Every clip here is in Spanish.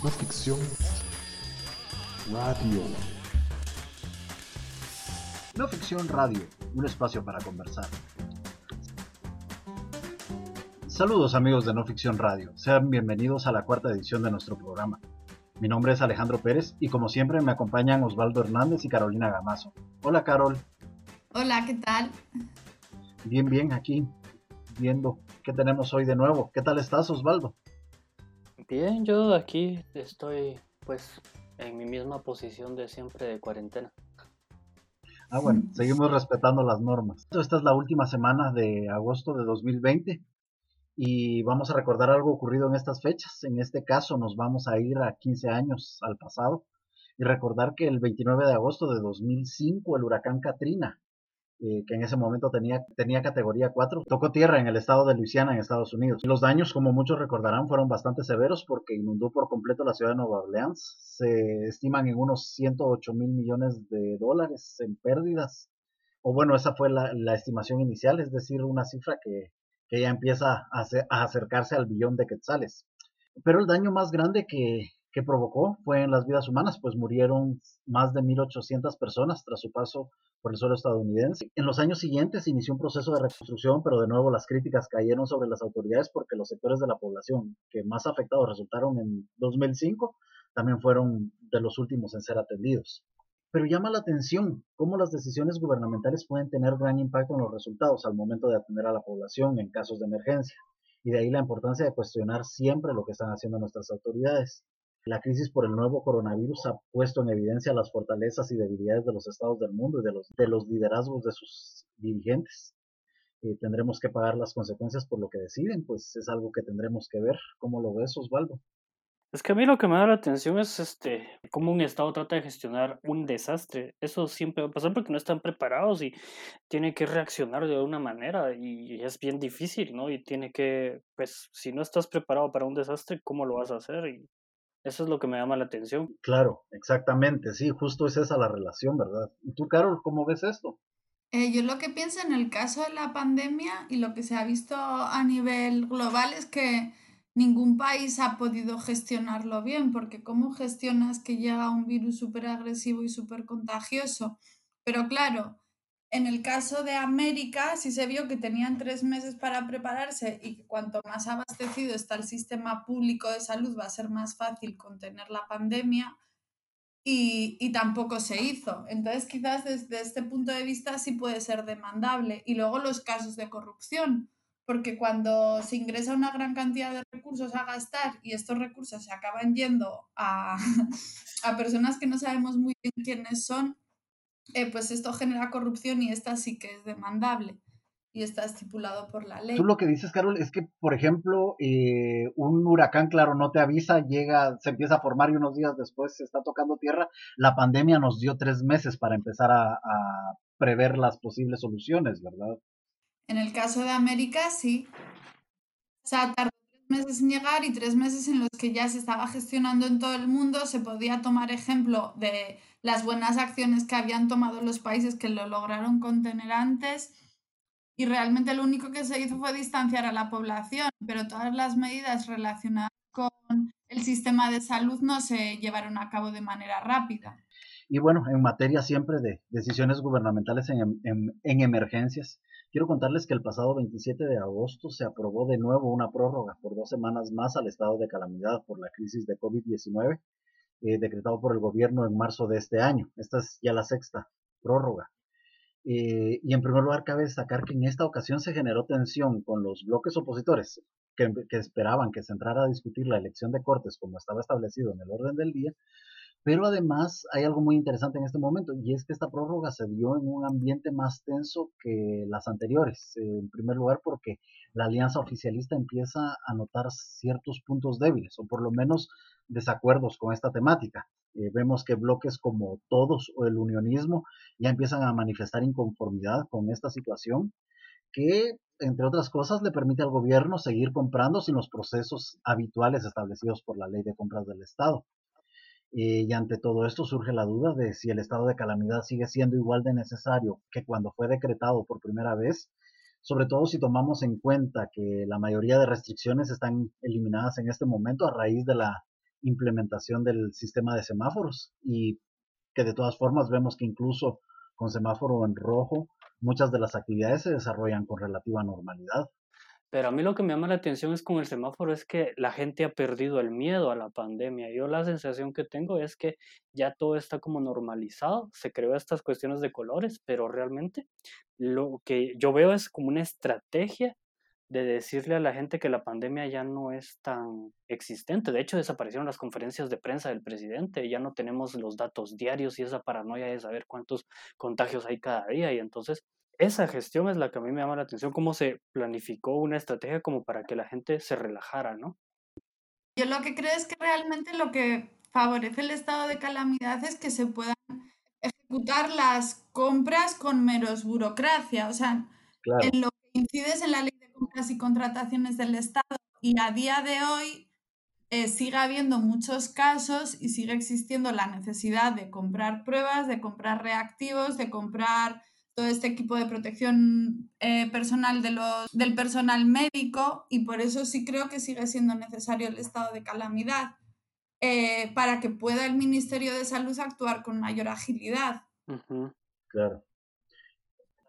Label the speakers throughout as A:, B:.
A: No ficción radio.
B: No ficción radio, un espacio para conversar. Saludos amigos de No Ficción Radio, sean bienvenidos a la cuarta edición de nuestro programa. Mi nombre es Alejandro Pérez y como siempre me acompañan Osvaldo Hernández y Carolina Gamazo. Hola Carol.
C: Hola, ¿qué tal?
B: Bien, bien, aquí viendo qué tenemos hoy de nuevo. ¿Qué tal estás Osvaldo?
D: Bien, yo aquí estoy pues en mi misma posición de siempre de cuarentena.
B: Ah, bueno, seguimos respetando las normas. Esta es la última semana de agosto de 2020 y vamos a recordar algo ocurrido en estas fechas. En este caso nos vamos a ir a 15 años al pasado y recordar que el 29 de agosto de 2005 el huracán Katrina eh, que en ese momento tenía, tenía categoría 4, tocó tierra en el estado de Luisiana, en Estados Unidos. Y los daños, como muchos recordarán, fueron bastante severos porque inundó por completo la ciudad de Nueva Orleans. Se estiman en unos 108 mil millones de dólares en pérdidas. O bueno, esa fue la, estimación inicial, es decir, una cifra que, que ya empieza a, a, acercarse al billón de quetzales. Pero el daño más grande que, que provocó fue en las vidas humanas, pues murieron más de 1.800 personas tras su paso por el suelo estadounidense. En los años siguientes inició un proceso de reconstrucción, pero de nuevo las críticas cayeron sobre las autoridades porque los sectores de la población que más afectados resultaron en 2005 también fueron de los últimos en ser atendidos. Pero llama la atención cómo las decisiones gubernamentales pueden tener gran impacto en los resultados al momento de atender a la población en casos de emergencia. Y de ahí la importancia de cuestionar siempre lo que están haciendo nuestras autoridades. La crisis por el nuevo coronavirus ha puesto en evidencia las fortalezas y debilidades de los estados del mundo y de los, de los liderazgos de sus dirigentes. Eh, tendremos que pagar las consecuencias por lo que deciden, pues es algo que tendremos que ver. ¿Cómo lo ves, Osvaldo?
D: Es que a mí lo que me da la atención es este cómo un estado trata de gestionar un desastre. Eso siempre va a pasar porque no están preparados y tiene que reaccionar de alguna manera y es bien difícil, ¿no? Y tiene que, pues, si no estás preparado para un desastre, ¿cómo lo vas a hacer? Y eso es lo que me llama la atención.
B: Claro, exactamente, sí, justo es esa la relación, ¿verdad? ¿Y tú, Carol, cómo ves esto?
C: Eh, yo lo que pienso en el caso de la pandemia y lo que se ha visto a nivel global es que ningún país ha podido gestionarlo bien, porque ¿cómo gestionas que llega un virus súper agresivo y súper contagioso? Pero claro, en el caso de América, sí se vio que tenían tres meses para prepararse y que cuanto más abastecido está el sistema público de salud va a ser más fácil contener la pandemia y, y, tampoco se hizo. Entonces, quizás desde este punto de vista sí puede ser demandable. Y luego los casos de corrupción, porque cuando se ingresa una gran cantidad de recursos a gastar y estos recursos se acaban yendo a, a personas que no sabemos muy bien quiénes son, eh, pues esto genera corrupción y esta sí que es demandable y está estipulado por la ley.
B: Tú lo que dices, Carol, es que, por ejemplo, eh, un huracán, claro, no te avisa, llega, se empieza a formar y unos días después se está tocando tierra. La pandemia nos dio tres meses para empezar a, a prever las posibles soluciones, ¿verdad?
C: En el caso de América, sí. O sea, tardó meses en llegar y tres meses en los que ya se estaba gestionando en todo el mundo. Se podía tomar ejemplo de las buenas acciones que habían tomado los países que lo lograron contener antes y realmente lo único que se hizo fue distanciar a la población, pero todas las medidas relacionadas con el sistema de salud no se llevaron a cabo de manera rápida.
B: Y bueno, en materia siempre de decisiones gubernamentales en, en, en emergencias, quiero contarles que el pasado 27 de agosto se aprobó de nuevo una prórroga por dos semanas más al estado de calamidad por la crisis de COVID-19 eh, decretado por el gobierno en marzo de este año. Esta es ya la sexta prórroga. Eh, y en primer lugar, cabe destacar que en esta ocasión se generó tensión con los bloques opositores que, que, esperaban que se entrara a discutir la elección de Cortes como estaba establecido en el orden del día. Pero además hay algo muy interesante en este momento y es que esta prórroga se dio en un ambiente más tenso que las anteriores. En primer lugar porque la alianza oficialista empieza a notar ciertos puntos débiles o por lo menos desacuerdos con esta temática. Eh, vemos que bloques como todos o el unionismo ya empiezan a manifestar inconformidad con esta situación que, entre otras cosas, le permite al gobierno seguir comprando sin los procesos habituales establecidos por la ley de compras del Estado. Eh, y ante todo esto surge la duda de si el estado de calamidad sigue siendo igual de necesario que cuando fue decretado por primera vez, sobre todo si tomamos en cuenta que la mayoría de restricciones están eliminadas en este momento a raíz de la implementación del sistema de semáforos y que de todas formas vemos que incluso con semáforo en rojo muchas de las actividades se desarrollan con relativa normalidad.
D: Pero a mí lo que me llama la atención es con el semáforo es que la gente ha perdido el miedo a la pandemia. Yo la sensación que tengo es que ya todo está como normalizado, se creó estas cuestiones de colores, pero realmente lo que yo veo es como una estrategia de decirle a la gente que la pandemia ya no es tan existente. De hecho, desaparecieron las conferencias de prensa del presidente, ya no tenemos los datos diarios y esa paranoia de saber cuántos contagios hay cada día. Y entonces, esa gestión es la que a mí me llama la atención, cómo se planificó una estrategia como para que la gente se relajara, ¿no?
C: Yo lo que creo es que realmente lo que favorece el estado de calamidad es que se puedan ejecutar las compras con menos burocracia. O sea, en lo que incides en la ley compras y contrataciones del Estado y a día de hoy eh, sigue habiendo muchos casos y sigue existiendo la necesidad de comprar pruebas, de comprar reactivos, de comprar todo este equipo de protección eh, personal de los, del personal médico y por eso sí creo que sigue siendo necesario el estado de calamidad eh, para que pueda el Ministerio de Salud actuar con mayor agilidad.
B: Claro.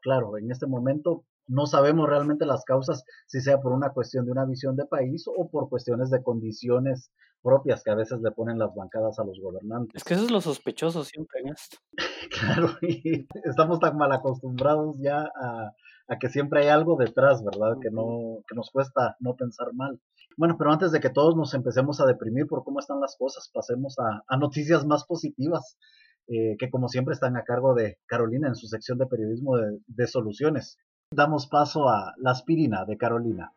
B: Claro, en este momento no sabemos realmente las causas, si sea por una cuestión de una visión de país o por cuestiones de condiciones propias que a veces le ponen las bancadas a los gobernantes.
D: Es que eso es lo sospechoso siempre en esto.
B: claro, y estamos tan mal acostumbrados ya a, que siempre hay algo detrás, ¿verdad? Que, no, que nos cuesta no pensar mal. Bueno, pero antes de que todos nos empecemos a deprimir por cómo están las cosas, pasemos a, noticias más positivas. Eh, que como siempre están a cargo de Carolina en su sección de periodismo de soluciones. Damos paso a La aspirina de Carolina.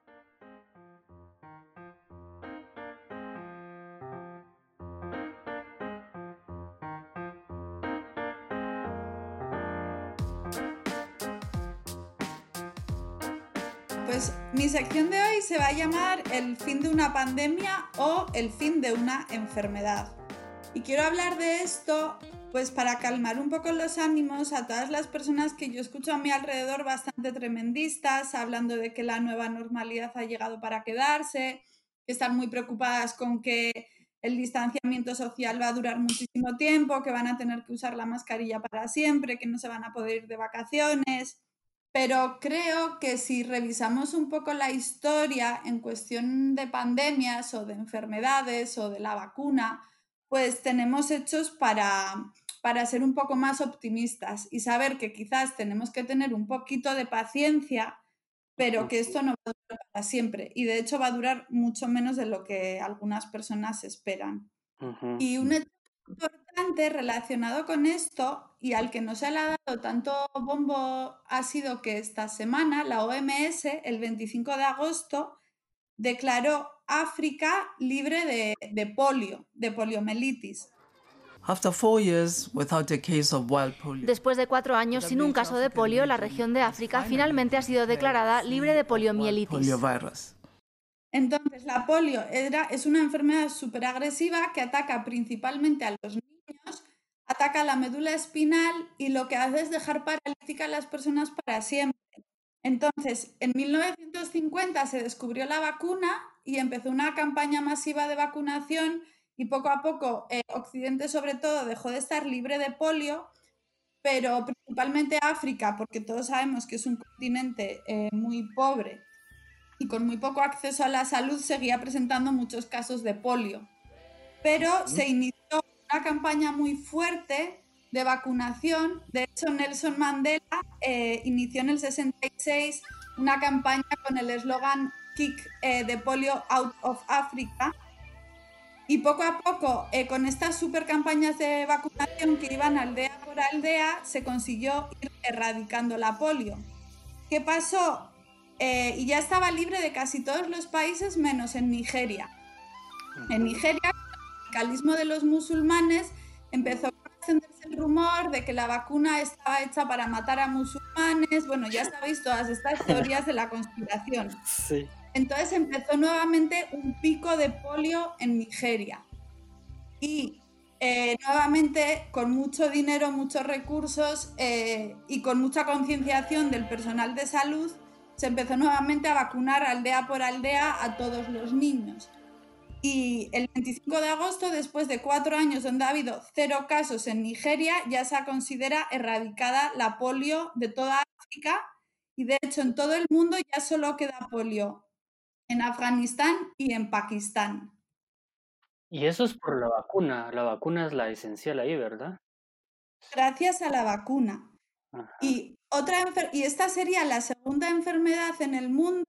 C: Pues mi sección de hoy se va a llamar El fin de una pandemia o El fin de una enfermedad. Y quiero hablar de esto pues para calmar un poco los ánimos a todas las personas que yo escucho a mi alrededor bastante tremendistas, hablando de que la nueva normalidad ha llegado para quedarse, que están muy preocupadas con que el distanciamiento social va a durar muchísimo tiempo, que van a tener que usar la mascarilla para siempre, que no se van a poder ir de vacaciones. Pero creo que si revisamos un poco la historia en cuestión de pandemias o de enfermedades o de la vacuna, pues tenemos hechos para, para ser un poco más optimistas y saber que quizás tenemos que tener un poquito de paciencia, pero que esto no va a durar para siempre. Y de hecho va a durar mucho menos de lo que algunas personas esperan. Y un hecho importante relacionado con esto y al que no se le ha dado tanto bombo ha sido que esta semana la OMS, el 25 de agosto, declaró África libre de, de polio, de poliomielitis.
A: Después de cuatro años sin un caso de polio, la región de África finalmente ha sido declarada libre de poliomielitis.
C: Entonces, la polio era, es una enfermedad súper agresiva que ataca principalmente a los niños, ataca la médula espinal y lo que hace es dejar paralítica a las personas para siempre. Entonces, en 1950 se descubrió la vacuna y empezó una campaña masiva de vacunación y poco a poco eh, Occidente sobre todo dejó de estar libre de polio, pero principalmente África, porque todos sabemos que es un continente eh, muy pobre y con muy poco acceso a la salud, seguía presentando muchos casos de polio. Pero se inició una campaña muy fuerte de vacunación. De hecho, Nelson Mandela eh, inició en el 66 una campaña con el eslogan Kick de Polio Out of Africa, y poco a poco, eh, con estas super campañas de vacunación que iban aldea por aldea, se consiguió ir erradicando la polio. ¿Qué pasó? Eh, y ya estaba libre de casi todos los países menos en Nigeria. En Nigeria, el radicalismo de los musulmanes empezó a extenderse el rumor de que la vacuna estaba hecha para matar a musulmanes. Bueno, ya sabéis todas estas teorías de la conspiración.
D: Sí.
C: Entonces empezó nuevamente un pico de polio en Nigeria. Y eh, nuevamente, con mucho dinero, muchos recursos eh, y con mucha concienciación del personal de salud, se empezó nuevamente a vacunar aldea por aldea a todos los niños. Y el 25 de agosto, después de cuatro años donde ha habido cero casos en Nigeria, ya se considera erradicada la polio de toda África y de hecho en todo el mundo ya solo queda polio en Afganistán y en Pakistán.
D: Y eso es por la vacuna. La vacuna es la esencial ahí, ¿verdad?
C: Gracias a la vacuna. Y, otra y esta sería la segunda enfermedad en el mundo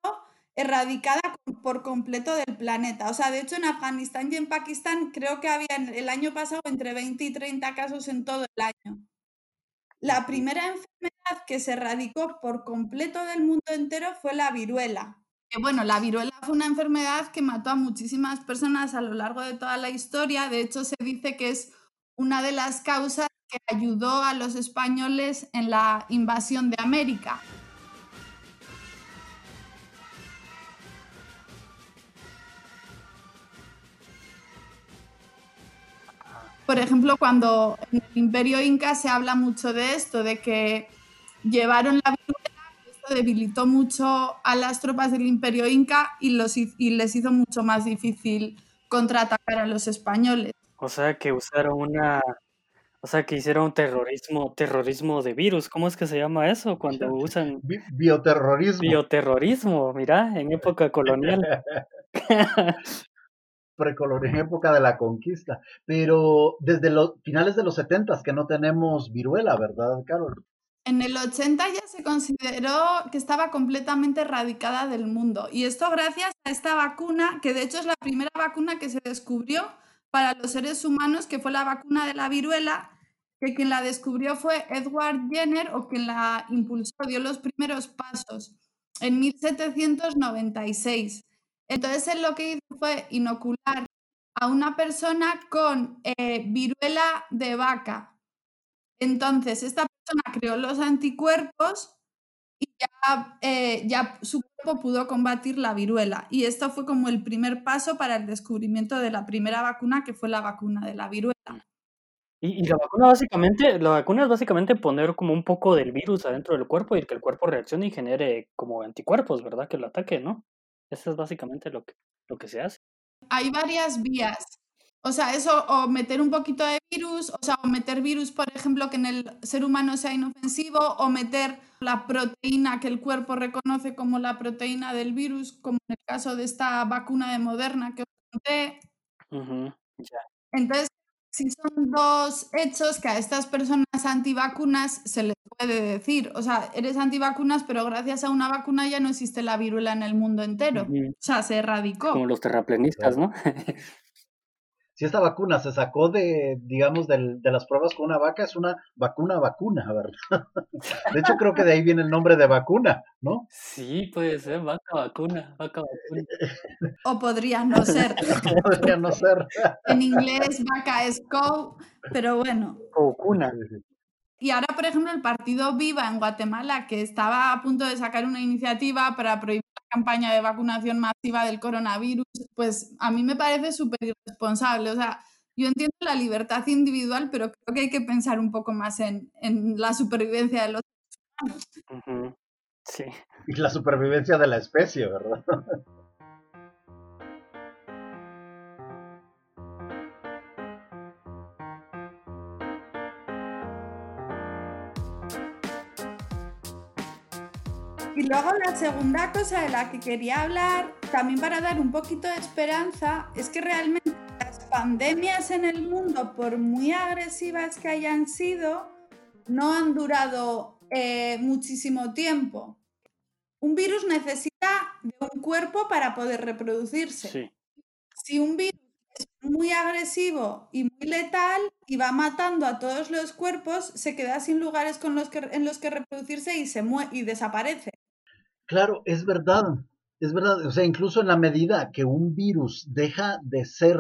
C: erradicada por completo del planeta. O sea, de hecho en Afganistán y en Pakistán creo que había el año pasado entre 20 y 30 casos en todo el año. La primera enfermedad que se erradicó por completo del mundo entero fue la viruela. Bueno, la viruela fue una enfermedad que mató a muchísimas personas a lo largo de toda la historia. De hecho, se dice que es una de las causas que ayudó a los españoles en la invasión de América. Por ejemplo, cuando en el Imperio Inca se habla mucho de esto, de que llevaron la viruela, esto debilitó mucho a las tropas del Imperio Inca y, los, y les hizo mucho más difícil contraatacar a los españoles.
D: O sea que usaron una, o sea que hicieron terrorismo, terrorismo de virus, ¿cómo es que se llama eso? Cuando usan
B: bioterrorismo.
D: Bioterrorismo, mira, en época colonial.
B: precolonia, en época de la conquista. Pero desde los finales de los 70 que no tenemos viruela, ¿verdad, Carol?
C: En el 80 ya se consideró que estaba completamente erradicada del mundo. Y esto gracias a esta vacuna, que de hecho es la primera vacuna que se descubrió para los seres humanos, que fue la vacuna de la viruela, que quien la descubrió fue Edward Jenner o quien la impulsó, dio los primeros pasos en 1796. Entonces él lo que hizo fue inocular a una persona con eh, viruela de vaca. Entonces esta persona creó los anticuerpos y ya, eh, ya su cuerpo pudo combatir la viruela. Y esto fue como el primer paso para el descubrimiento de la primera vacuna, que fue la vacuna de la viruela.
D: Y, la vacuna básicamente, la vacuna es básicamente poner como un poco del virus adentro del cuerpo y que el cuerpo reaccione y genere como anticuerpos, ¿verdad? Que lo ataque, ¿no? Eso es básicamente lo que, lo que se hace.
C: Hay varias vías. O sea, eso, o meter un poquito de virus, o sea, o meter virus, por ejemplo, que en el ser humano sea inofensivo, o meter la proteína que el cuerpo reconoce como la proteína del virus, como en el caso de esta vacuna de Moderna que os conté. Entonces, si son dos hechos que a estas personas antivacunas se les puede decir, o sea, eres antivacunas, pero gracias a una vacuna ya no existe la viruela en el mundo entero. O sea, se erradicó.
D: Como los terraplenistas, ¿no?
B: si esta vacuna se sacó de, digamos, de, las pruebas con una vaca, es una vacuna vacuna, ¿verdad? De hecho, creo que de ahí viene el nombre de vacuna, ¿no?
D: Sí, puede ser, vaca vacuna, vaca vacuna.
C: O podría no ser.
B: podría no ser.
C: En inglés, vaca es cow, pero bueno.
D: Vacuna.
C: Y ahora, por ejemplo, el partido Viva en Guatemala, que estaba a punto de sacar una iniciativa para prohibir campaña de vacunación masiva del coronavirus, pues a mí me parece súper irresponsable. O sea, yo entiendo la libertad individual, pero creo que hay que pensar un poco más en, en la supervivencia de los
D: humanos. Sí.
B: Y la supervivencia de la especie, ¿verdad?
C: Y luego la segunda cosa de la que quería hablar, también para dar un poquito de esperanza, es que realmente las pandemias en el mundo, por muy agresivas que hayan sido, no han durado eh, muchísimo tiempo. Un virus necesita de un cuerpo para poder reproducirse. Si un virus es muy agresivo y muy letal y va matando a todos los cuerpos, se queda sin lugares con los que, en los que reproducirse y, se y desaparece.
B: Claro, es verdad, es verdad. O sea, incluso en la medida que un virus deja de ser,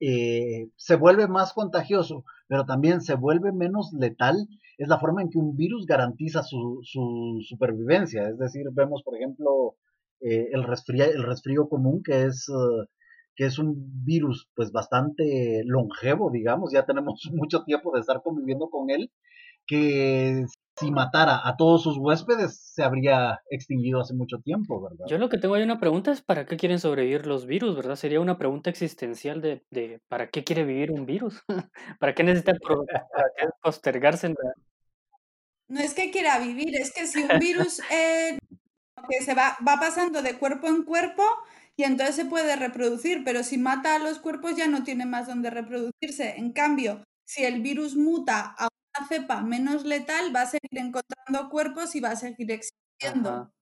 B: eh, se vuelve más contagioso, pero también se vuelve menos letal, es la forma en que un virus garantiza su, su supervivencia. Es decir, vemos, por ejemplo, eh, el, resfrío, común, que es, uh, que es un virus pues bastante longevo, digamos, ya tenemos mucho tiempo de estar conviviendo con él que si matara a todos sus huéspedes se habría extinguido hace mucho tiempo, ¿verdad?
D: Yo lo que tengo ahí una pregunta es ¿para qué quieren sobrevivir los virus, verdad? Sería una pregunta existencial de, de ¿para qué quiere vivir un virus? ¿Para qué necesita postergarse en la...
C: No es que quiera vivir, es que si un virus eh, que se va, va pasando de cuerpo en cuerpo y entonces se puede reproducir, pero si mata a los cuerpos ya no tiene más donde reproducirse. En cambio, si el virus muta a una cepa menos letal, va a seguir encontrando cuerpos y va a seguir existiendo.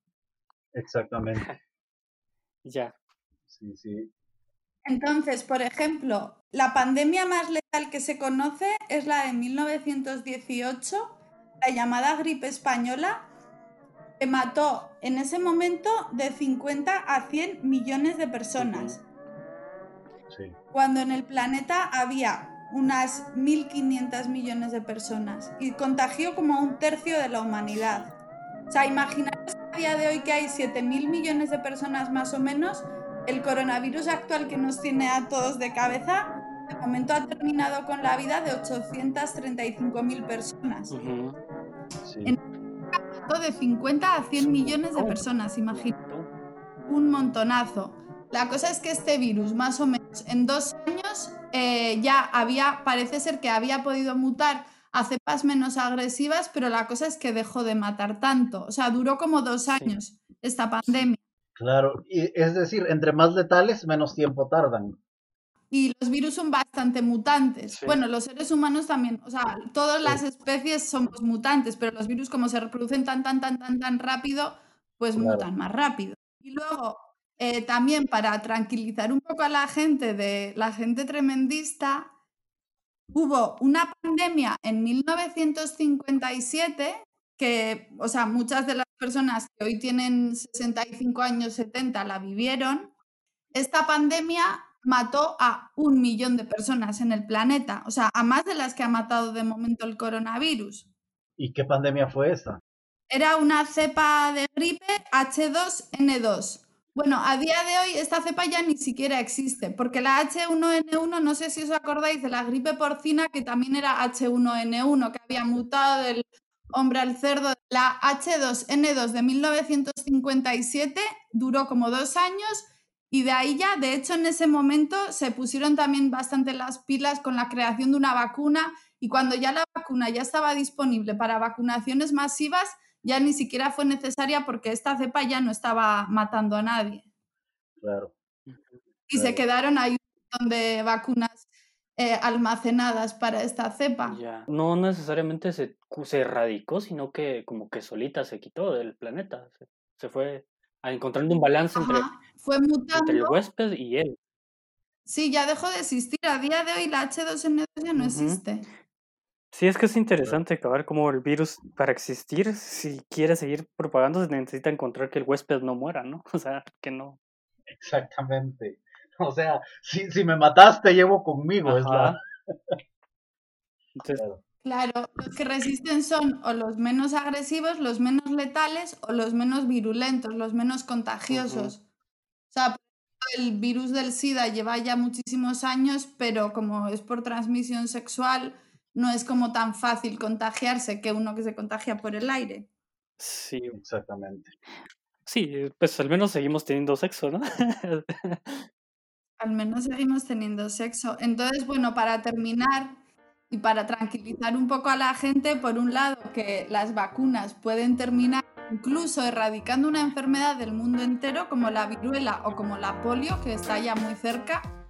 B: Exactamente.
D: ya.
B: Sí, sí.
C: Entonces, por ejemplo, la pandemia más letal que se conoce es la de 1918, la llamada gripe española, que mató en ese momento de 50 a 100 millones de personas. Cuando en el planeta había unas 1.500 millones de personas y contagió como a un tercio de la humanidad. O sea, imaginaos a día de hoy que hay 7.000 millones de personas más o menos, el coronavirus actual que nos tiene a todos de cabeza, de momento ha terminado con la vida de 835.000 personas. En de 50 a 100 millones de personas, imagínate. Un montonazo. La cosa es que este virus, más o menos en dos años, eh, ya había, parece ser que había podido mutar a cepas menos agresivas, pero la cosa es que dejó de matar tanto. O sea, duró como dos años esta pandemia.
B: Claro, y es decir, entre más letales, menos tiempo tardan.
C: Y los virus son bastante mutantes. Bueno, los seres humanos también, o sea, todas las especies somos mutantes, pero los virus como se reproducen tan, tan, tan, tan, tan rápido, pues mutan más rápido. Y luego, eh, también para tranquilizar un poco a la gente de la gente tremendista, hubo una pandemia en 1957 que, o sea, muchas de las personas que hoy tienen 65 años, 70 la vivieron. Esta pandemia mató a un millón de personas en el planeta, o sea, a más de las que ha matado de momento el coronavirus.
B: ¿Y qué pandemia fue esta?
C: Era una cepa de gripe H2N2. Bueno, a día de hoy esta cepa ya ni siquiera existe, porque la H1N1, no sé si os acordáis de la gripe porcina, que también era H1N1, que había mutado del hombre al cerdo. La H2N2 de 1957 duró como dos años y de ahí ya, de hecho, en ese momento se pusieron también bastante las pilas con la creación de una vacuna y cuando ya la vacuna ya estaba disponible para vacunaciones masivas, ya ni siquiera fue necesaria porque esta cepa ya no estaba matando a nadie.
B: Claro.
C: Y se quedaron ahí un montón de vacunas eh, almacenadas para esta cepa.
D: Ya. No necesariamente se, se erradicó, sino que como que solita se quitó del planeta. Se, fue encontrando un balance entre,
C: fue
D: el huésped y él.
C: Sí, ya dejó de existir. A día de hoy la H2N2 ya no existe.
D: Sí, es que es interesante acabar como el virus, para existir, si quiere seguir propagándose, necesita encontrar que el huésped no muera, ¿no? O sea, que no.
B: Exactamente. O sea, si, si me mataste, llevo conmigo, es la...
C: claro. los que resisten son o los menos agresivos, los menos letales o los menos virulentos, los menos contagiosos. O sea, el virus del SIDA lleva ya muchísimos años, pero como es por transmisión sexual, no es como tan fácil contagiarse que uno que se contagia por el aire.
D: Sí,
B: exactamente.
D: Sí, pues al menos seguimos teniendo sexo, ¿no?
C: al menos seguimos teniendo sexo. Entonces, bueno, para terminar y para tranquilizar un poco a la gente, por un lado, que las vacunas pueden terminar incluso erradicando una enfermedad del mundo entero como la viruela o como la polio, que está ya muy cerca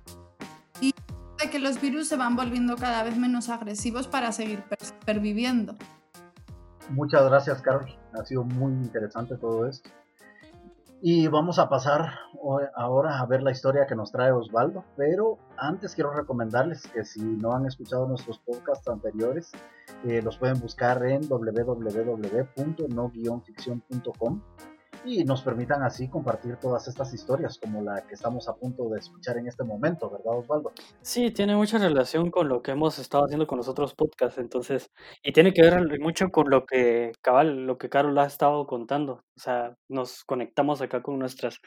C: que los virus se van volviendo cada vez menos agresivos para seguir perviviendo.
B: Muchas gracias, Carol. Ha sido muy interesante todo esto. Y vamos a pasar ahora a ver la historia que nos trae Osvaldo, pero antes quiero recomendarles que si no han escuchado nuestros podcasts anteriores, eh, los pueden buscar en www.no-ficción.com y nos permitan así compartir todas estas historias como la que estamos a punto de escuchar en este momento, ¿verdad Osvaldo?
D: Sí, tiene mucha relación con lo que hemos estado haciendo con los otros podcasts, entonces, y tiene que ver mucho con lo que cabal, lo que Carol ha estado contando, o sea, nos conectamos acá con nuestras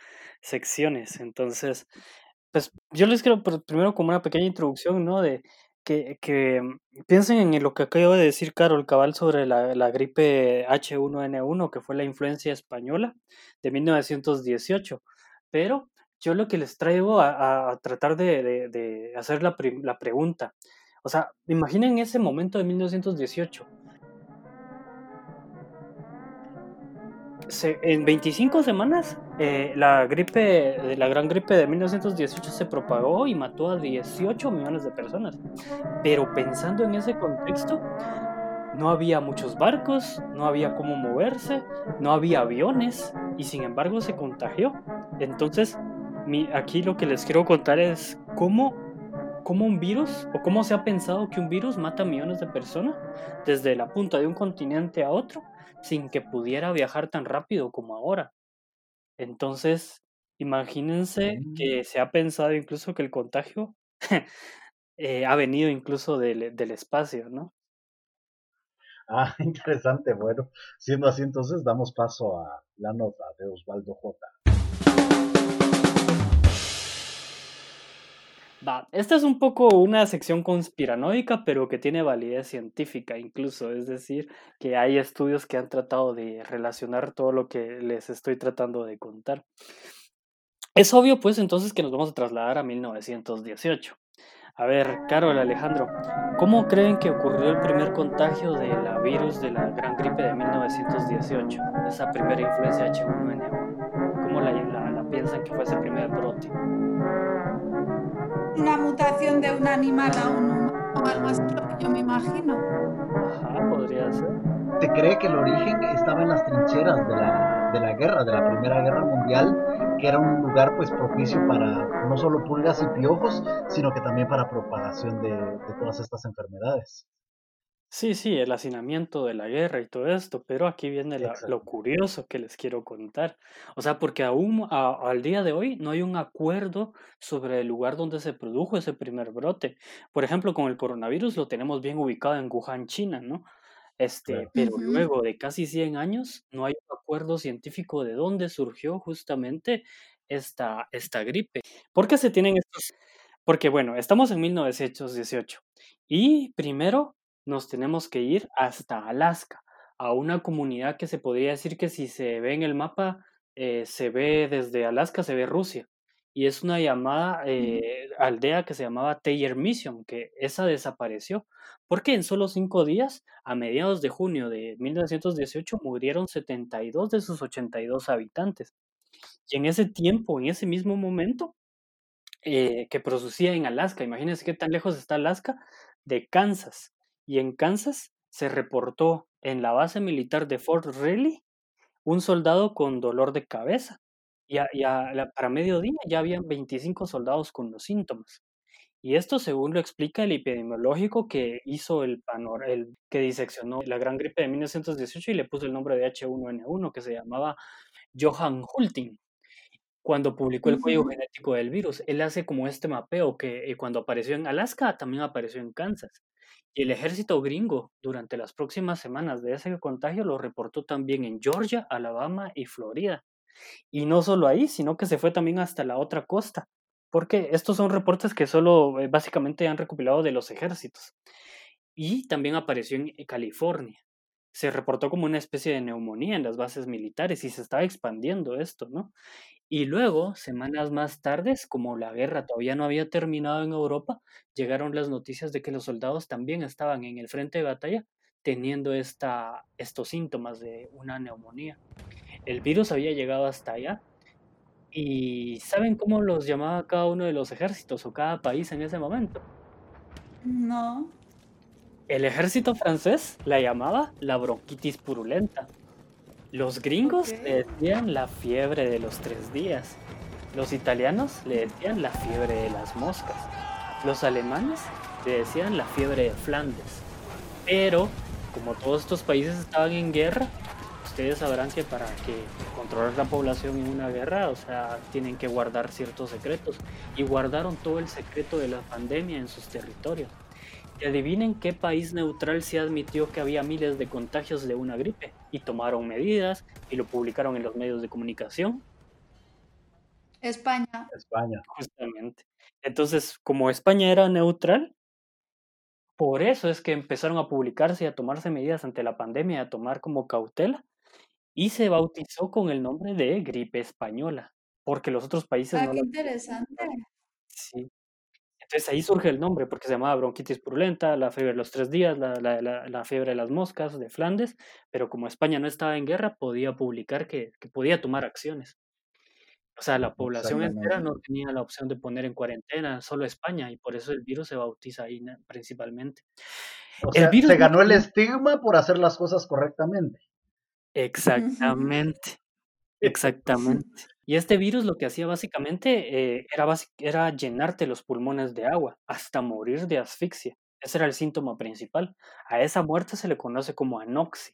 D: secciones, entonces, pues yo les quiero primero como una pequeña introducción, ¿no? De que, que piensen en lo que acabo de decir Carol Cabal sobre la, la gripe H1N1, que fue la influencia española de 1918. Pero yo lo que les traigo a, tratar de, de, hacer la, la, pregunta, o sea, imaginen ese momento de 1918. En 25 semanas, eh, la gripe, la gran gripe de 1918 se propagó y mató a 18 millones de personas. Pero pensando en ese contexto, no había muchos barcos, no había cómo moverse, no había aviones y sin embargo se contagió. Entonces, aquí lo que les quiero contar es cómo, cómo un virus o cómo se ha pensado que un virus mata a millones de personas desde la punta de un continente a otro sin que pudiera viajar tan rápido como ahora. Entonces, imagínense mm. que se ha pensado incluso que el contagio eh, ha venido incluso del, del espacio, ¿no?
B: Ah, interesante. Bueno, siendo así, entonces damos paso a la nota de Osvaldo J.
D: esta es un poco una sección conspiranoica, pero que tiene validez científica incluso, es decir, que hay estudios que han tratado de relacionar todo lo que les estoy tratando de contar. Es obvio, pues, entonces que nos vamos a trasladar a 1918. A ver, Carol, Alejandro, ¿cómo creen que ocurrió el primer contagio de la virus de la gran gripe de 1918? Esa primera influencia H1N1. ¿Cómo la piensan que fue ese primer brote?
C: Una mutación de un animal a un humano, algo así lo que yo me imagino.
D: Ajá, podría ser.
B: Se cree que el origen estaba en las trincheras de la, de la guerra, de la Primera Guerra Mundial, que era un lugar pues propicio para no solo pulgas y piojos, sino que también para propagación de, de todas estas enfermedades.
D: Sí, sí, el hacinamiento de la guerra y todo esto, pero aquí viene lo curioso que les quiero contar. O sea, porque aún al día de hoy no hay un acuerdo sobre el lugar donde se produjo ese primer brote. Por ejemplo, con el coronavirus lo tenemos bien ubicado en Wuhan, China, ¿no? Este, pero luego de casi 100 años no hay un acuerdo científico de dónde surgió justamente esta, esta gripe. ¿Por qué se tienen estos? Porque bueno, estamos en 1918 y primero nos tenemos que ir hasta Alaska, a una comunidad que se podría decir que si se ve en el mapa, eh, se ve desde Alaska, se ve Rusia. Y es una llamada eh, aldea que se llamaba Taylor Mission, que esa desapareció, porque en solo cinco días, a mediados de junio de 1918, murieron 72 de sus 82 habitantes. Y en ese tiempo, en ese mismo momento, eh, que producía en Alaska, imagínense qué tan lejos está Alaska, de Kansas y en Kansas se reportó en la base militar de Fort Riley un soldado con dolor de cabeza. Y, para mediodía ya habían 25 soldados con los síntomas. Y esto según lo explica el epidemiológico que hizo el, el que diseccionó la gran gripe de 1918 y le puso el nombre de H1N1 que se llamaba Johan Hulting cuando publicó el código genético del virus. Él hace como este mapeo que eh, cuando apareció en Alaska también apareció en Kansas. Y el ejército gringo durante las próximas semanas de ese contagio lo reportó también en Georgia, Alabama y Florida. Y no solo ahí, sino que se fue también hasta la otra costa, porque estos son reportes que solo eh, básicamente han recopilado de los ejércitos. Y también apareció en eh, California. Se reportó como una especie de neumonía en las bases militares y se estaba expandiendo esto, ¿no? Y luego, semanas más tarde, como la guerra todavía no había terminado en Europa, llegaron las noticias de que los soldados también estaban en el frente de batalla teniendo esta, estos síntomas de una neumonía. El virus había llegado hasta allá. ¿Y saben cómo los llamaba cada uno de los ejércitos o cada país en ese momento?
C: No.
D: El ejército francés la llamaba la bronquitis purulenta. Los gringos le decían la fiebre de los tres días. Los italianos le decían la fiebre de las moscas. Los alemanes le decían la fiebre de Flandes. Pero, como todos estos países estaban en guerra, ustedes sabrán que para que controlar la población en una guerra, o sea, tienen que guardar ciertos secretos. Y guardaron todo el secreto de la pandemia en sus territorios. Y adivinen qué país neutral se admitió que había miles de contagios de una gripe y tomaron medidas y lo publicaron en los medios de comunicación.
C: España.
B: España.
D: Justamente. Entonces, como España era neutral, por eso es que empezaron a publicarse y a tomarse medidas ante la pandemia, a tomar como cautela, y se bautizó con el nombre de gripe española, porque los otros países
C: ah,
D: no
C: qué interesante.
D: Sí. Entonces ahí surge el nombre, porque se llamaba bronquitis purulenta, la fiebre de los tres días, la, la, la, fiebre de las moscas de Flandes, pero como España no estaba en guerra, podía publicar que, que podía tomar acciones. O sea, la población entera no tenía la opción de poner en cuarentena, solo España, y por eso el virus se bautiza ahí principalmente.
B: O sea, se ganó el estigma por hacer las cosas correctamente.
D: Exactamente, exactamente. Y este virus lo que hacía básicamente eh, era, era llenarte los pulmones de agua hasta morir de asfixia. Ese era el síntoma principal. A esa muerte se le conoce como anoxia.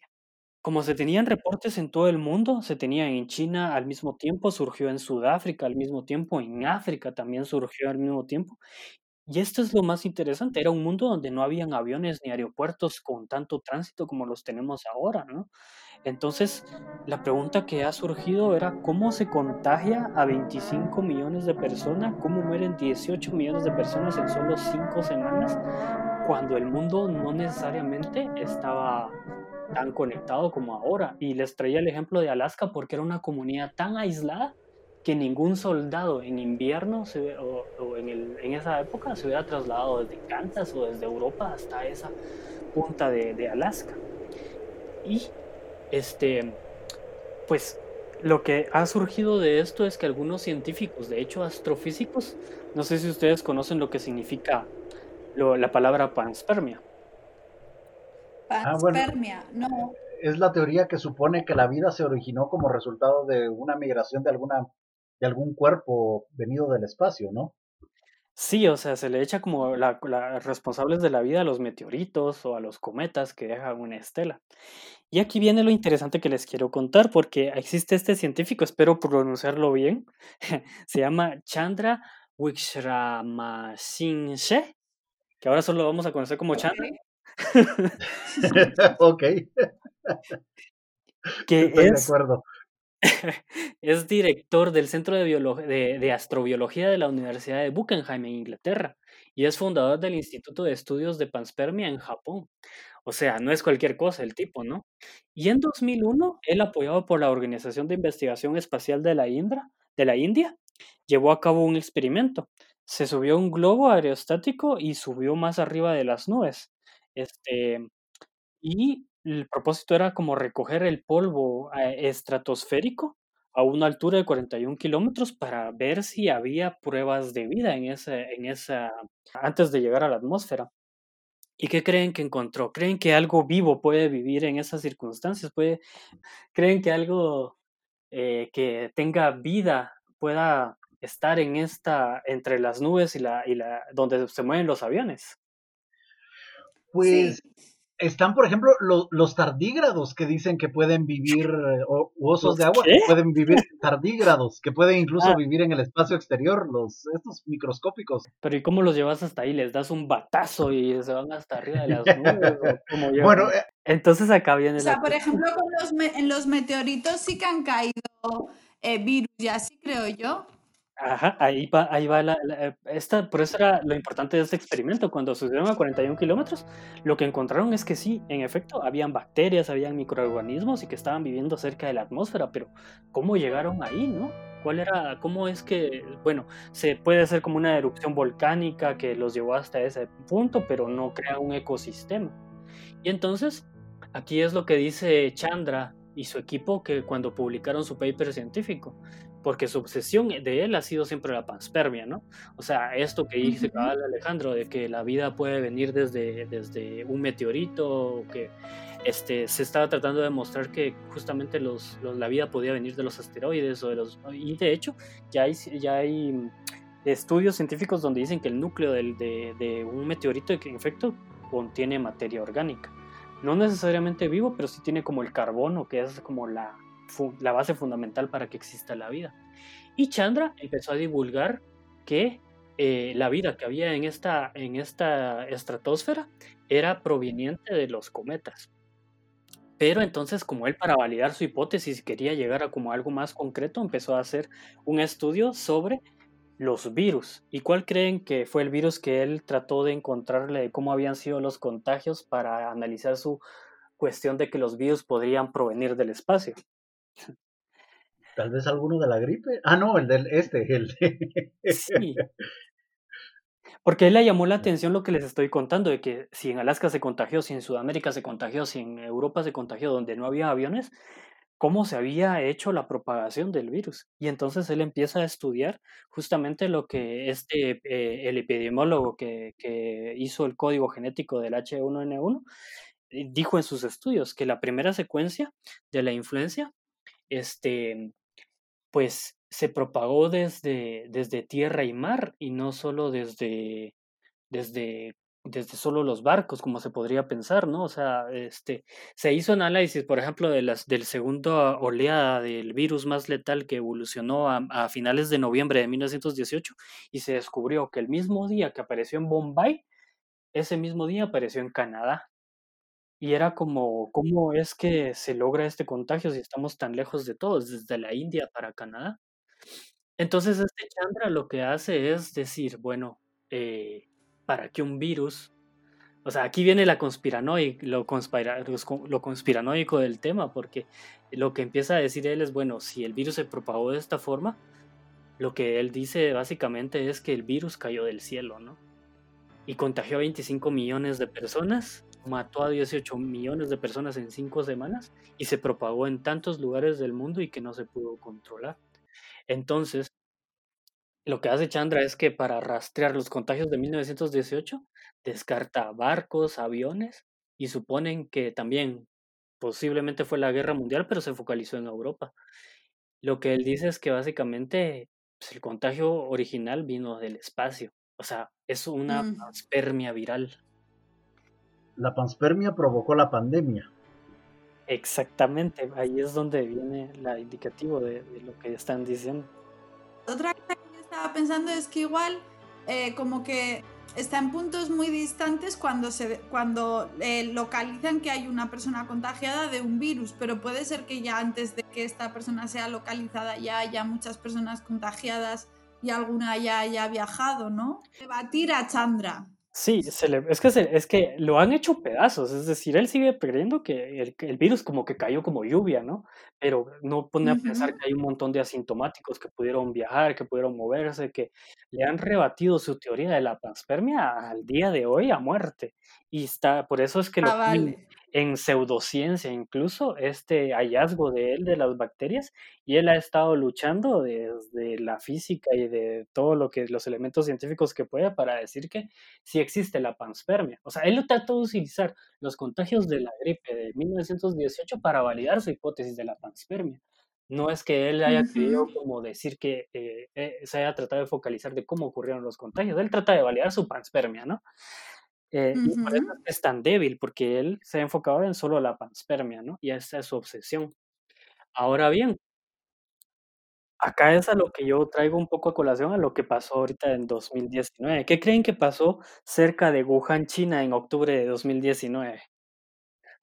D: Como se tenían reportes en todo el mundo, se tenía en China al mismo tiempo, surgió en Sudáfrica al mismo tiempo, en África también surgió al mismo tiempo. Y esto es lo más interesante, era un mundo donde no habían aviones ni aeropuertos con tanto tránsito como los tenemos ahora, ¿no? Entonces, la pregunta que ha surgido era cómo se contagia a 25 millones de personas, cómo mueren 18 millones de personas en solo 5 semanas, cuando el mundo no necesariamente estaba tan conectado como ahora. Y les traía el ejemplo de Alaska porque era una comunidad tan aislada que ningún soldado en invierno o, en, esa época se hubiera trasladado desde Kansas o desde Europa hasta esa punta de, de Alaska. Y este, pues lo que ha surgido de esto es que algunos científicos, de hecho astrofísicos, no sé si ustedes conocen lo que significa la palabra panspermia.
C: Ah, panspermia, no.
B: Es la teoría que supone que la vida se originó como resultado de una migración de alguna de algún cuerpo venido del espacio, ¿no?
D: Sí, o sea, se le echa como la, responsables de la vida a los meteoritos o a los cometas que dejan una estela. Y aquí viene lo interesante que les quiero contar, porque existe este científico, espero pronunciarlo bien, se llama Chandra Wickramasinghe, que ahora solo vamos a conocer como Chandra.
B: ok.
D: que Estoy de acuerdo. es director del Centro de, de, Astrobiología de la Universidad de Buckingham en Inglaterra y es fundador del Instituto de Estudios de Panspermia en Japón. O sea, no es cualquier cosa el tipo, ¿no? Y en 2001, él apoyado por la Organización de Investigación Espacial de la, Indra, de la India, llevó a cabo un experimento. Se subió un globo aerostático y subió más arriba de las nubes. Este, y el propósito era como recoger el polvo eh, estratosférico a una altura de 41 kilómetros para ver si había pruebas de vida en esa, en esa, antes de llegar a la atmósfera. ¿Y qué creen que encontró? ¿Creen que algo vivo puede vivir en esas circunstancias? ¿Puede, ¿Creen que algo eh, que tenga vida pueda estar en esta, entre las nubes y la, y la, donde se mueven los aviones?
B: Pues están, por ejemplo, los tardígrados que dicen que pueden vivir, eh, o osos de agua que pueden vivir tardígrados, que pueden incluso ah. vivir en el espacio exterior, los estos microscópicos.
D: Pero ¿y cómo los llevas hasta ahí? ¿Les das un batazo y se van hasta arriba de las nubes?
B: bueno, eh,
D: entonces acá viene
C: O sea, por ejemplo, en los meteoritos sí que han caído eh, virus y así, creo yo.
D: Ajá, ahí va, ahí va la, eh, esta, por eso era lo importante de este experimento. Cuando subieron a 41 kilómetros, lo que encontraron es que sí, en efecto, habían bacterias, habían microorganismos y que estaban viviendo cerca de la atmósfera, pero ¿cómo llegaron ahí, no? ¿Cuál era, cómo es que, bueno, se puede hacer como una erupción volcánica que los llevó hasta ese punto, pero no crea un ecosistema? Y entonces, aquí es lo que dice Chandra y su equipo que cuando publicaron su paper científico, porque su obsesión de él ha sido siempre la panspermia, ¿no? O sea, esto que dice Alejandro, de que la vida puede venir desde, desde un meteorito, que este, se estaba tratando de demostrar que justamente los, la vida podía venir de los asteroides o de los... Y de hecho, ya hay, ya hay estudios científicos donde dicen que el núcleo del, de, de un meteorito en efecto contiene materia orgánica. No necesariamente vivo, pero sí tiene como el carbono, que es como la la base fundamental para que exista la vida. Y Chandra empezó a divulgar que eh, la vida que había en esta, en esta estratosfera era proveniente de los cometas. Pero entonces, como él para validar su hipótesis quería llegar a como algo más concreto, empezó a hacer un estudio sobre los virus. ¿Y cuál creen que fue el virus que él trató de encontrarle cómo habían sido los contagios para analizar su cuestión de que los virus podrían provenir del espacio?
B: Tal vez alguno de la gripe. Ah, no, el del este, el de... Sí.
D: Porque él le llamó la atención lo que les estoy contando, de que si en Alaska se contagió, si en Sudamérica se contagió, si en Europa se contagió, donde no había aviones, cómo se había hecho la propagación del virus. Y entonces él empieza a estudiar justamente lo que este, eh, el epidemiólogo que, que, hizo el código genético del H1N1 eh, dijo en sus estudios que la primera secuencia de la influencia, este, pues se propagó desde, desde tierra y mar y no solo desde, desde desde solo los barcos, como se podría pensar, ¿no? O sea, este, se hizo análisis, por ejemplo, de las, del segundo oleada del virus más letal que evolucionó a, finales de noviembre de 1918 y se descubrió que el mismo día que apareció en Bombay, ese mismo día apareció en Canadá. Y era como, ¿cómo es que se logra este contagio si estamos tan lejos de todos, desde la India para Canadá? Entonces, este Chandra lo que hace es decir, bueno, eh, para que un virus, o sea, aquí viene la lo, lo conspiranoico del tema, porque lo que empieza a decir él es, bueno, si el virus se propagó de esta forma, lo que él dice básicamente es que el virus cayó del cielo, ¿no? Y contagió a 25 millones de personas, mató a 18 millones de personas en 5 semanas y se propagó en tantos lugares del mundo y que no se pudo controlar. Entonces, lo que hace Chandra es que para rastrear los contagios de 1918 descarta barcos, aviones y suponen que también posiblemente fue la guerra mundial, pero se focalizó en Europa. Lo que él dice es que básicamente pues, el contagio original vino del espacio, o sea, es una mm. panspermia viral.
B: La panspermia provocó la pandemia.
D: Exactamente, ahí es donde viene la indicativo de, de lo que están diciendo.
C: Otra cosa estaba pensando es que igual eh, como que está en puntos muy distantes cuando, se, cuando eh, localizan que hay una persona contagiada de un virus, pero puede ser que ya antes de que esta persona sea localizada ya haya muchas personas contagiadas y alguna ya haya viajado, ¿no? Debatir a Chandra.
D: Sí, se le, es, que es que lo han hecho pedazos, es decir, él sigue creyendo que el, el, virus como que cayó como lluvia, ¿no? Pero no pone a pensar que hay un montón de asintomáticos que pudieron viajar, que pudieron moverse, que le han rebatido su teoría de la panspermia al día de hoy a muerte. Y está, por eso es que lo ah, en pseudociencia incluso este hallazgo de él de las bacterias y él ha estado luchando desde la física y de todo lo que los elementos científicos que pueda para decir que sí existe la panspermia. O sea, él lo trató de utilizar los contagios de la gripe de 1918 para validar su hipótesis de la panspermia. No es que él haya querido como decir que eh, eh, se haya tratado de focalizar de cómo ocurrieron los contagios. Él trata de validar su panspermia, ¿no? Eh, y por eso es tan débil, porque él se ha enfocado en solo la panspermia, ¿no? Y esa es su obsesión. Ahora bien, acá es a lo que yo traigo un poco a colación a lo que pasó ahorita en 2019. ¿Qué creen que pasó cerca de Wuhan, China, en octubre de 2019?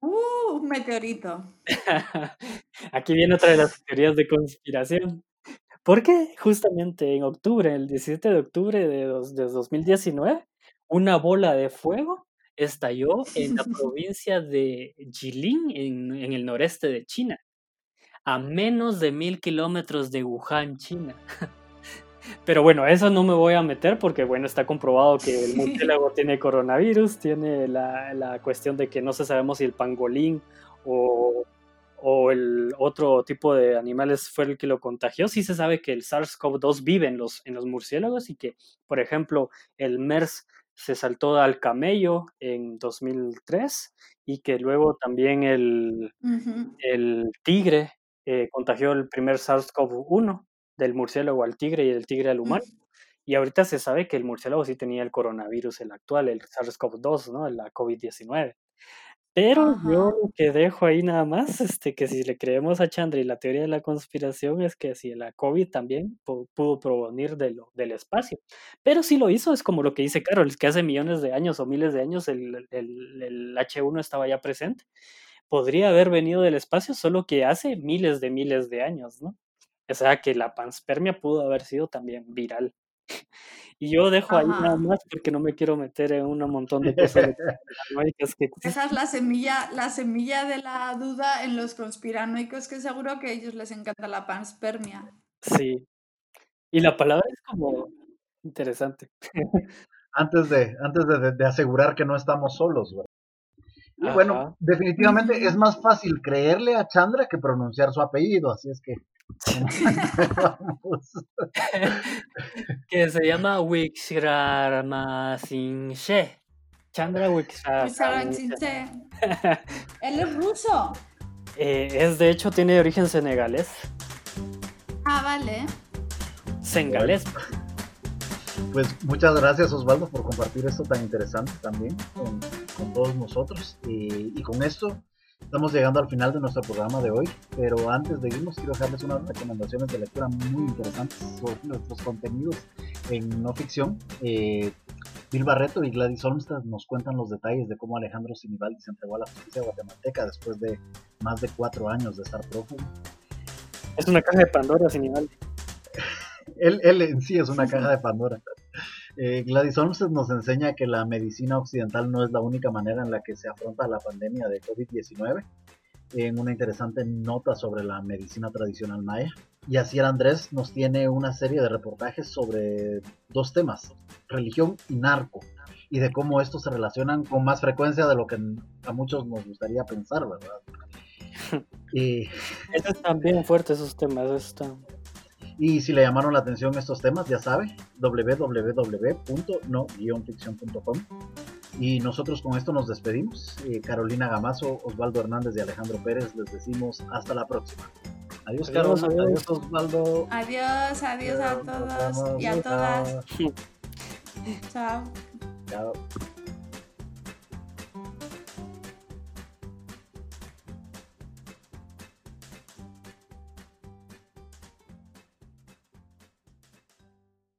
C: ¡Uh! Un meteorito.
D: Aquí viene otra de las teorías de conspiración. Porque justamente en octubre, el 17 de octubre de, de 2019, una bola de fuego estalló en la provincia de Jilin, en, en, el noreste de China, a menos de mil kilómetros de Wuhan, China. Pero bueno, eso no me voy a meter porque, bueno, está comprobado que el murciélago tiene coronavirus, tiene la, la, cuestión de que no se sabemos si el pangolín o, o, el otro tipo de animales fue el que lo contagió. Sí se sabe que el SARS-CoV-2 vive en los, en los murciélagos y que, por ejemplo, el MERS se saltó al camello en 2003 y que luego también el, el tigre eh, contagió el primer SARS-CoV-1 del murciélago al tigre y del tigre al humano. Y ahorita se sabe que el murciélago sí tenía el coronavirus, el actual, el SARS-CoV-2, ¿no? La COVID-19. Pero yo lo que dejo ahí nada más, este, que si le creemos a Chandra y la teoría de la conspiración es que si la COVID también pudo provenir de lo, del espacio. Pero si lo hizo, es como lo que dice Carol, que hace millones de años o miles de años el, el, el H1 estaba ya presente. Podría haber venido del espacio, solo que hace miles de miles de años, ¿no? O sea que la panspermia pudo haber sido también viral. Y yo dejo ahí nada más porque no me quiero meter en un montón de cosas
C: que Esa es la semilla, la semilla de la duda en los conspiranoicos, que seguro que a ellos les encanta la panspermia.
D: Sí. Y la palabra es como interesante.
B: Antes de, antes de, asegurar que no estamos solos, Y bueno, definitivamente es más fácil creerle a Chandra que pronunciar su apellido, así es que
D: que se llama Wixramasinche. Chandra Wixramasinche.
C: Él es ruso.
D: Eh, es de hecho, tiene origen senegalés.
C: Ah, vale.
D: Sengalés.
B: Pues muchas gracias Osvaldo por compartir esto tan interesante también con, todos nosotros. y con esto Estamos llegando al final de nuestro programa de hoy, pero antes de irnos quiero dejarles unas recomendaciones de lectura muy interesantes sobre nuestros contenidos en no ficción. Eh, Bill Barreto y Gladys Olmsted nos cuentan los detalles de cómo Alejandro Sinibaldi se entregó a la justicia guatemalteca después de más de cuatro años de estar prófugo.
D: Es una caja de Pandora, Sinibaldi.
B: él, él en sí es una caja de Pandora. Eh, Gladys Olmsted nos enseña que la medicina occidental no es la única manera en la que se afronta la pandemia de COVID-19, en una interesante nota sobre la medicina tradicional maya. Y Asier Andrés nos tiene una serie de reportajes sobre dos temas, religión y narco, y de cómo estos se relacionan con más frecuencia de lo que a muchos nos gustaría pensar, ¿verdad?
D: y... Estos están bien fuertes esos temas, están...
B: Y si le llamaron la atención estos temas, ya sabe, www.no-ficción.com. Y nosotros con esto nos despedimos. Eh, Carolina Gamazo, Osvaldo Hernández y Alejandro Pérez les decimos hasta la próxima. Adiós, Carlos. Adiós, Osvaldo.
C: Adiós, adiós a todos y a todas. Chao.
B: Chao.